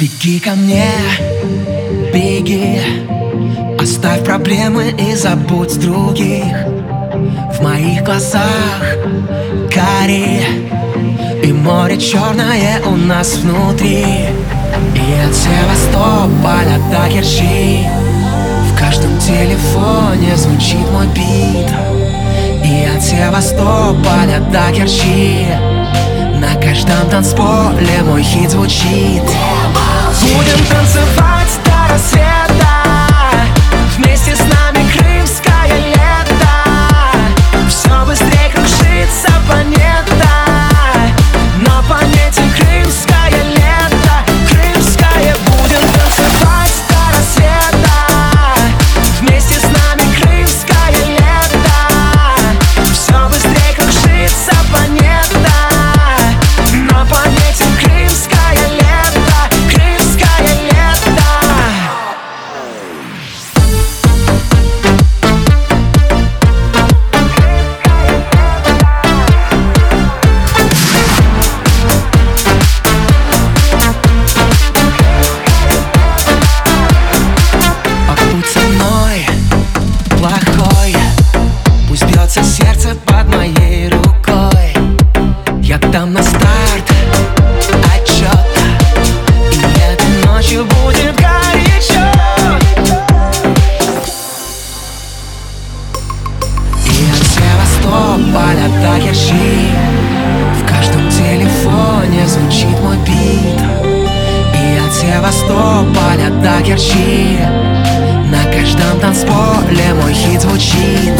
Беги ко мне, беги. Оставь проблемы и забудь других. В моих глазах гори И море черное у нас внутри. И от Севастополя до Керчи В каждом телефоне звучит мой бит. И от Севастополя до Керчи На каждом танцполе мой хит звучит 不用单色发。Я дам на старт отчет И этой ночью будет горячо. И от Севастополя до Керчи В каждом телефоне звучит мой бит. И от Севастополя до Керчи На каждом танцполе мой хит звучит